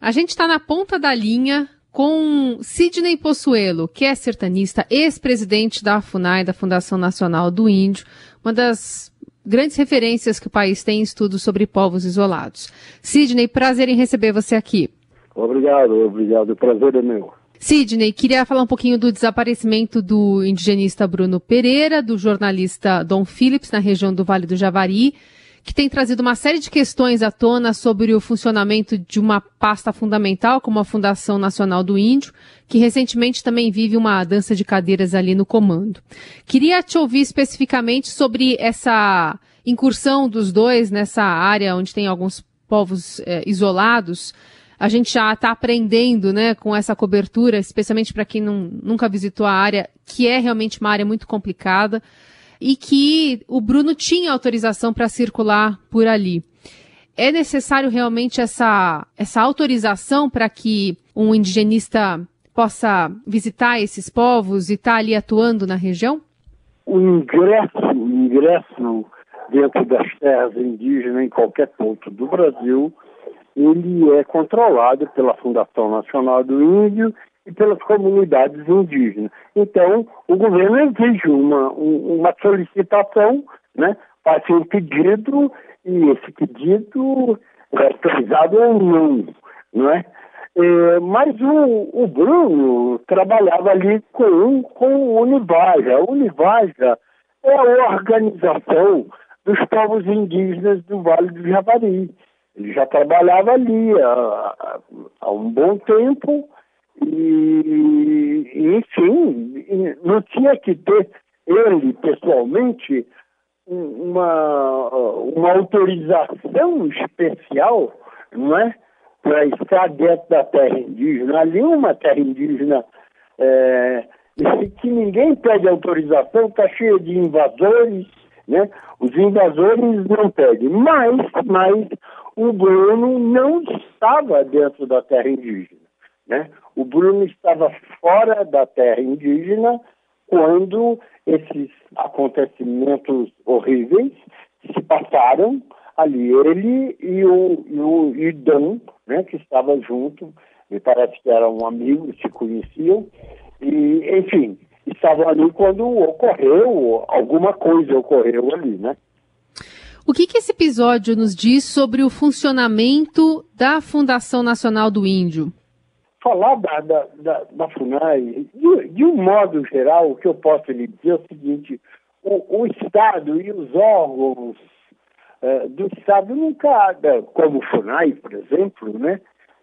A gente está na ponta da linha com Sidney Possuelo, que é sertanista, ex-presidente da FUNAI, da Fundação Nacional do Índio, uma das grandes referências que o país tem em estudos sobre povos isolados. Sidney, prazer em receber você aqui. Obrigado, obrigado. O prazer é meu. Sidney, queria falar um pouquinho do desaparecimento do indigenista Bruno Pereira, do jornalista Dom Phillips, na região do Vale do Javari, que tem trazido uma série de questões à tona sobre o funcionamento de uma pasta fundamental, como a Fundação Nacional do Índio, que recentemente também vive uma dança de cadeiras ali no comando. Queria te ouvir especificamente sobre essa incursão dos dois nessa área onde tem alguns povos é, isolados a gente já está aprendendo, né, com essa cobertura, especialmente para quem não, nunca visitou a área, que é realmente uma área muito complicada e que o Bruno tinha autorização para circular por ali. É necessário realmente essa, essa autorização para que um indigenista possa visitar esses povos e estar tá ali atuando na região? O ingresso, o ingresso dentro das terras indígenas em qualquer ponto do Brasil ele é controlado pela Fundação Nacional do Índio e pelas comunidades indígenas. Então, o governo exige uma, uma solicitação, né, faz um pedido e esse pedido é autorizado ou não, não é? é mas o, o, Bruno trabalhava ali com, com o Univaja. A Univaja é a organização dos povos indígenas do Vale do Javari. Ele já trabalhava ali há, há um bom tempo e, enfim, não tinha que ter ele pessoalmente uma, uma autorização especial, não é? Para estar dentro da terra indígena. Ali uma terra indígena é, que ninguém pede autorização, está cheia de invasores, né? Os invasores não pedem, mas, mas o Bruno não estava dentro da terra indígena. Né? O Bruno estava fora da terra indígena quando esses acontecimentos horríveis se passaram ali. Ele e o, e o né, que estava junto, me parece que eram amigos, se conheciam, e, enfim, estavam ali quando ocorreu, alguma coisa ocorreu ali, né? O que, que esse episódio nos diz sobre o funcionamento da Fundação Nacional do Índio? Falar da, da, da, da FUNAI, de, de, um modo geral, o que eu posso lhe dizer é o seguinte: o, o Estado e os órgãos uh, do Estado nunca, como o FUNAI, por exemplo, né,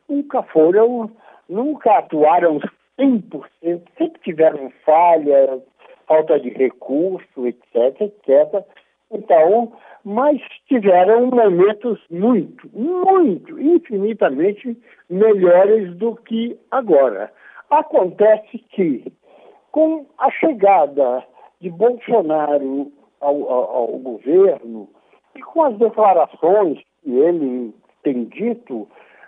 nunca foram, nunca atuaram 100%, sempre tiveram falha, falta de recurso, etc, etc. Então, mas tiveram momentos muito, muito, infinitamente melhores do que agora. Acontece que, com a chegada de Bolsonaro ao, ao, ao governo e com as declarações que ele tem dito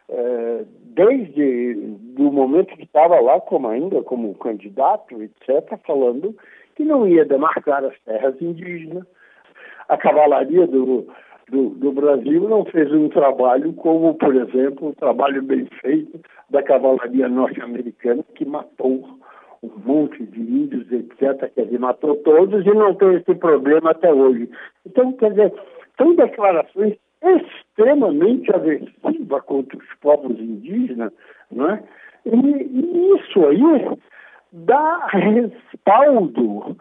eh, desde o momento que estava lá como ainda como candidato, etc., falando que não ia demarcar as terras indígenas, a cavalaria do, do, do, Brasil não fez um trabalho como, por exemplo, o um trabalho bem feito da cavalaria norte-americana, que matou um monte de índios, etc., quer dizer, matou todos e não tem esse problema até hoje. Então, quer dizer, são declarações extremamente aversivas contra os povos indígenas, não é? E, e isso aí dá respaldo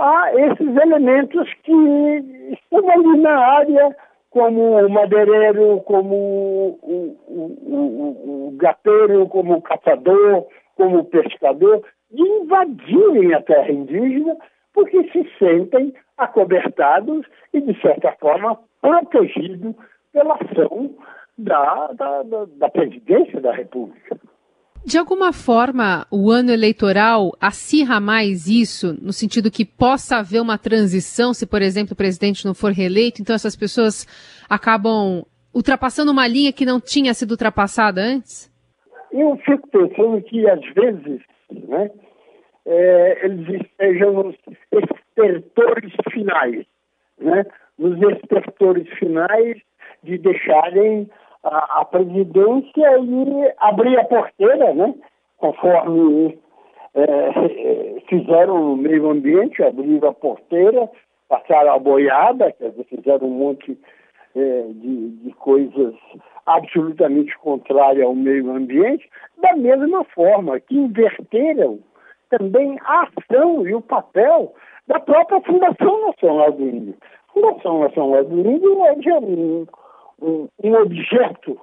a esses elementos que estão ali na área, como o madeireiro, como o, o, o, o gateiro, como o caçador, como o pescador, de invadirem a terra indígena porque se sentem acobertados e, de certa forma, protegidos pela ação da, da, da, da presidência da República. De alguma forma, o ano eleitoral acirra mais isso, no sentido que possa haver uma transição, se, por exemplo, o presidente não for reeleito, então essas pessoas acabam ultrapassando uma linha que não tinha sido ultrapassada antes? Eu fico pensando que, às vezes, né, é, eles estejam nos estertores finais, né, nos estertores finais de deixarem a, a presidência e abrir a porteira, né? Conforme é, fizeram no meio ambiente, abriram a porteira, passaram a boiada, quer dizer, fizeram um monte é, de, de coisas absolutamente contrárias ao meio ambiente, da mesma forma que inverteram também a ação e o papel da própria Fundação Nacional do Índio. Fundação Nacional do Índio é um, um, um objeto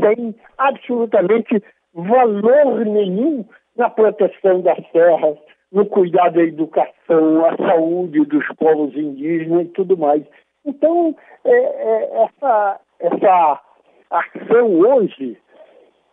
sem absolutamente valor nenhum na proteção das terras, no cuidado da educação, a saúde dos povos indígenas e tudo mais. Então, é, é, essa, essa ação hoje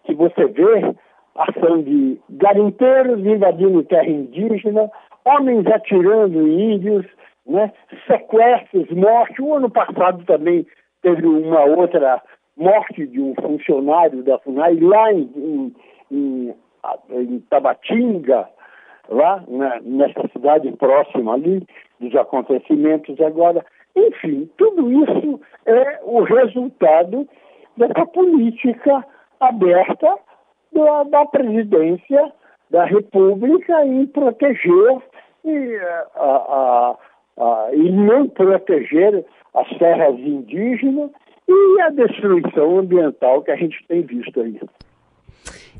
que você vê, ação de garimpeiros invadindo terra indígena, homens atirando em índios, né, sequestros, morte. O ano passado também teve uma outra morte de um funcionário da FUNAI lá em, em, em em Tabatinga, lá na, nessa cidade próxima ali dos acontecimentos agora. Enfim, tudo isso é o resultado dessa política aberta da, da presidência da República em proteger e, a, a, a, e não proteger as terras indígenas e a destruição ambiental que a gente tem visto aí.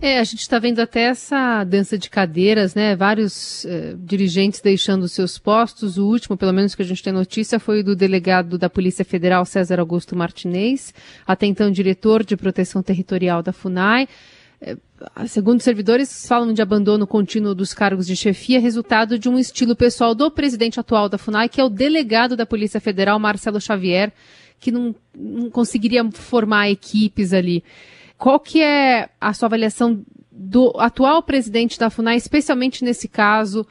É, a gente está vendo até essa dança de cadeiras, né? Vários eh, dirigentes deixando seus postos. O último, pelo menos que a gente tem notícia, foi do delegado da Polícia Federal, César Augusto Martinez, até então diretor de proteção territorial da FUNAI. É, segundo servidores, falam de abandono contínuo dos cargos de chefia, resultado de um estilo pessoal do presidente atual da FUNAI, que é o delegado da Polícia Federal, Marcelo Xavier, que não, não conseguiria formar equipes ali. Qual que é a sua avaliação do atual presidente da FUNAI, especialmente nesse caso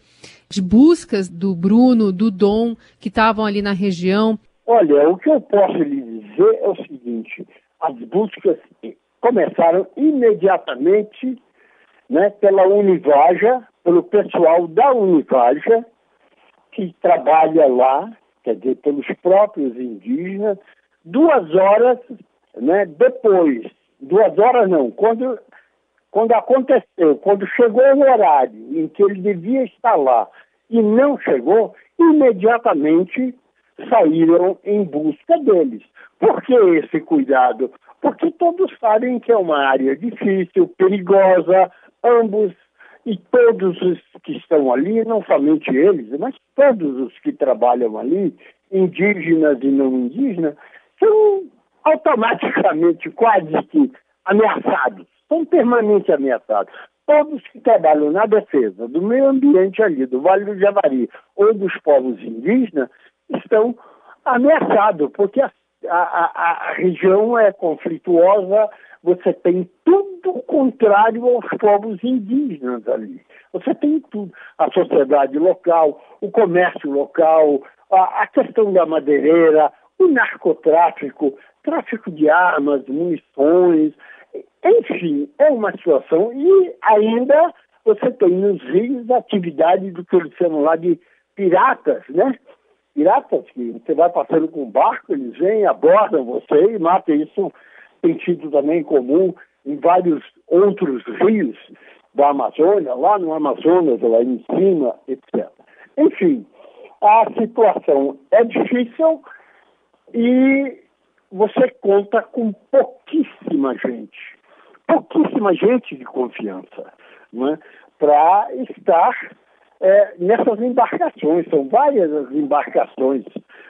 de buscas do Bruno, do Dom, que estavam ali na região? Olha, o que eu posso lhe dizer é o seguinte: as buscas começaram imediatamente né, pela Univaja, pelo pessoal da Univaja, que trabalha lá, quer dizer, pelos próprios indígenas, duas horas né, depois duas horas não, quando, quando aconteceu, quando chegou o horário em que ele devia estar lá e não chegou, imediatamente saíram em busca deles. Por que esse cuidado? Porque todos sabem que é uma área difícil, perigosa, ambos e todos os que estão ali, não somente eles, mas todos os que trabalham ali, indígenas e não indígenas, são automaticamente quase que ameaçados, são permanentemente ameaçados. Todos que trabalham na defesa do meio ambiente ali, do Vale do Javari ou dos povos indígenas, estão ameaçados, porque a, a, a região é conflituosa, você tem tudo contrário aos povos indígenas ali. Você tem tudo. A sociedade local, o comércio local, a, a questão da madeireira, o narcotráfico, tráfico de armas, munições, enfim, é uma situação. E ainda você tem nos rios a atividade do que eles chamam lá de piratas, né? Piratas que você vai passando com um barco, eles vêm, abordam você e matam. Isso tem sido também comum em vários outros rios da Amazônia, lá no Amazonas, lá em cima, etc. Enfim, a situação é difícil e você conta com pouquíssima gente, pouquíssima gente de confiança, né, para estar é, nessas embarcações. São várias as embarcações,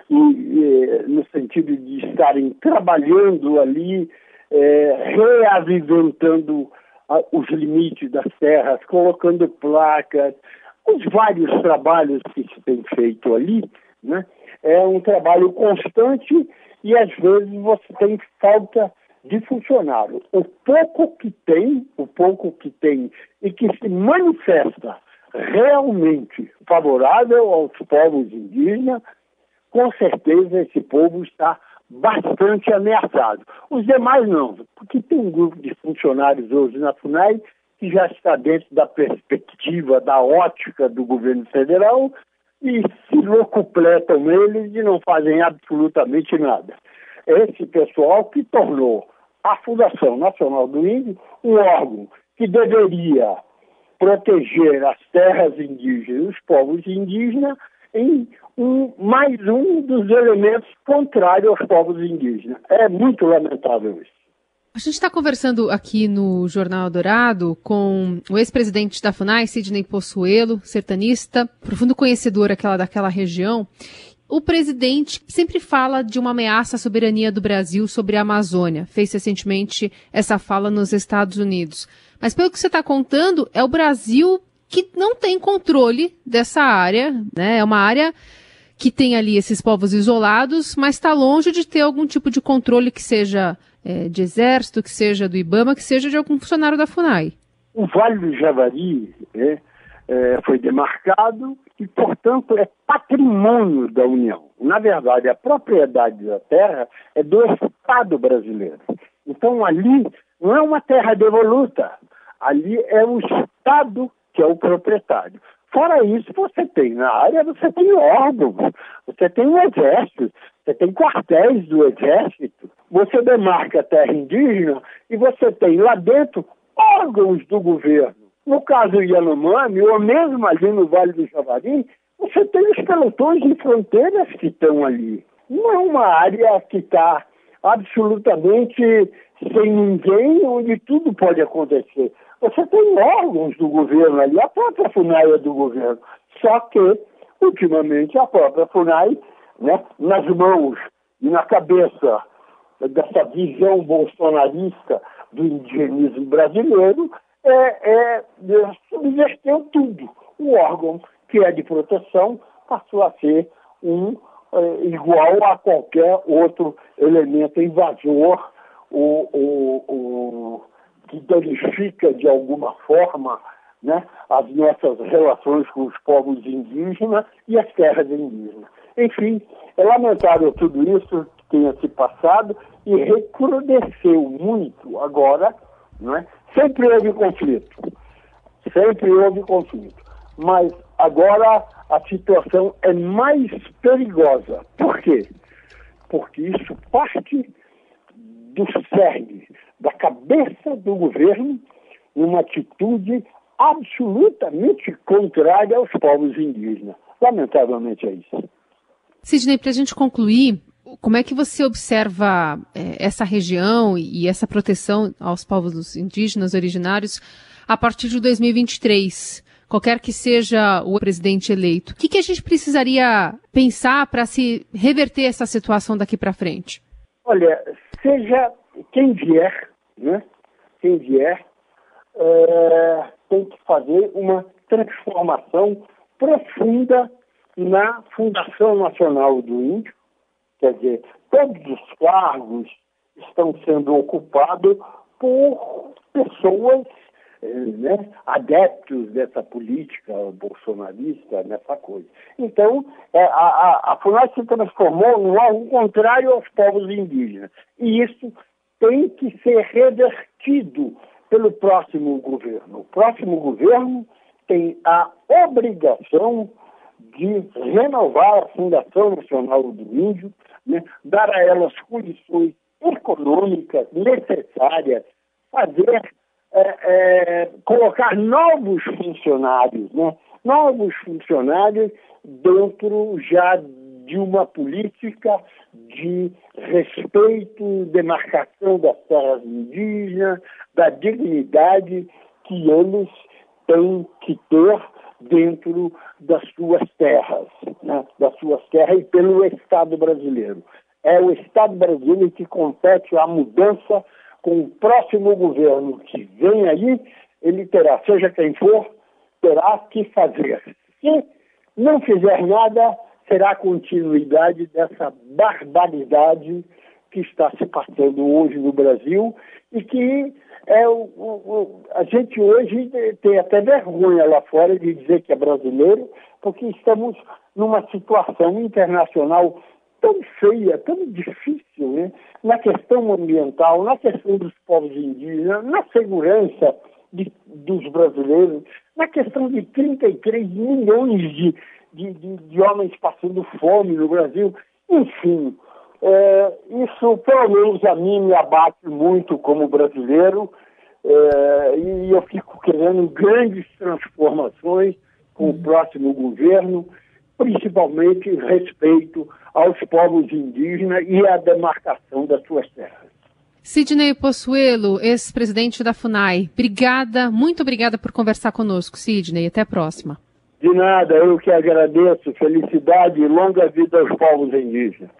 e, e, no sentido de estarem trabalhando ali, é, reaviventando a, os limites das terras, colocando placas, os vários trabalhos que se tem feito ali, né? É um trabalho constante e às vezes você tem falta de funcionário. O pouco que tem, o pouco que tem e que se manifesta realmente favorável aos povos indígenas, com certeza esse povo está bastante ameaçado. Os demais não, porque tem um grupo de funcionários hoje na FUNAI que já está dentro da perspectiva, da ótica do governo federal e se locupletam eles e não fazem absolutamente nada. Esse pessoal que tornou a Fundação Nacional do Índio, um órgão que deveria proteger as terras indígenas os povos indígenas em um, mais um dos elementos contrários aos povos indígenas. É muito lamentável isso. A gente está conversando aqui no Jornal Dourado com o ex-presidente da FUNAI, Sidney Possuelo, sertanista, profundo conhecedor aquela, daquela região. O presidente sempre fala de uma ameaça à soberania do Brasil sobre a Amazônia. Fez recentemente essa fala nos Estados Unidos. Mas pelo que você está contando, é o Brasil que não tem controle dessa área, né? É uma área que tem ali esses povos isolados, mas está longe de ter algum tipo de controle que seja é, de exército, que seja do IBAMA, que seja de algum funcionário da FUNAI. O Vale do Javari né, é, foi demarcado e, portanto, é patrimônio da União. Na verdade, a propriedade da terra é do Estado brasileiro. Então, ali não é uma terra devoluta, ali é o Estado que é o proprietário. Fora isso, você tem na área, você tem órgãos, você tem o exército, você tem quartéis do exército, você demarca a terra indígena e você tem lá dentro órgãos do governo. No caso Yanomami, ou mesmo ali no Vale do Javari, você tem os pelotões de fronteiras que estão ali. Não é uma área que está absolutamente sem ninguém, onde tudo pode acontecer. Você tem órgãos do governo ali, a própria FUNAI é do governo. Só que, ultimamente, a própria FUNAI, né, nas mãos e na cabeça dessa visão bolsonarista do indigenismo brasileiro, é, é, subverteu tudo. O órgão que é de proteção passou a ser um é, igual a qualquer outro elemento invasor o, o, o que danifica de alguma forma né, as nossas relações com os povos indígenas e as terras indígenas. Enfim, é lamentável tudo isso que tenha se passado e recrudesceu muito agora, né? sempre houve conflito, sempre houve conflito, mas agora a situação é mais perigosa. Por quê? Porque isso parte do cerne, da cabeça do governo, numa atitude absolutamente contrária aos povos indígenas. Lamentavelmente é isso. Sidney, para a gente concluir, como é que você observa é, essa região e essa proteção aos povos indígenas originários a partir de 2023? Qualquer que seja o presidente eleito, o que, que a gente precisaria pensar para se reverter essa situação daqui para frente? Olha, seja quem vier, né? Quem vier, é, tem que fazer uma transformação profunda na Fundação Nacional do Índio, quer dizer, todos os cargos estão sendo ocupados por pessoas né, adeptos dessa política bolsonarista, nessa coisa. Então, é, a, a, a FUNAI se transformou em algo contrário aos povos indígenas. E isso tem que ser revertido pelo próximo governo. O próximo governo tem a obrigação de renovar a Fundação Nacional do Índio, né, dar a ela as condições econômicas necessárias, fazer é, é, colocar novos funcionários, né? novos funcionários dentro já de uma política de respeito, demarcação das terras indígenas, da dignidade que eles têm que ter dentro das suas terras, né? das suas terras e pelo Estado brasileiro. É o Estado brasileiro que compete a mudança com o próximo governo que vem aí, ele terá, seja quem for, terá que fazer. Se não fizer nada, será continuidade dessa barbaridade que está se passando hoje no Brasil e que é o, o, a gente hoje tem até vergonha lá fora de dizer que é brasileiro, porque estamos numa situação internacional tão feia, tão difícil, né? na questão ambiental, na questão dos povos indígenas, na segurança de, dos brasileiros, na questão de 33 milhões de, de, de, de homens passando fome no Brasil. Enfim, É, isso, pelo menos a mim, me abate muito como brasileiro é, e eu fico querendo grandes transformações com o próximo governo, principalmente respeito aos povos indígenas e à demarcação das suas terras. Sidney Possuelo, ex-presidente da FUNAI, obrigada, muito obrigada por conversar conosco, Sidney. Até a próxima. De nada, eu que agradeço. Felicidade e longa vida aos povos indígenas.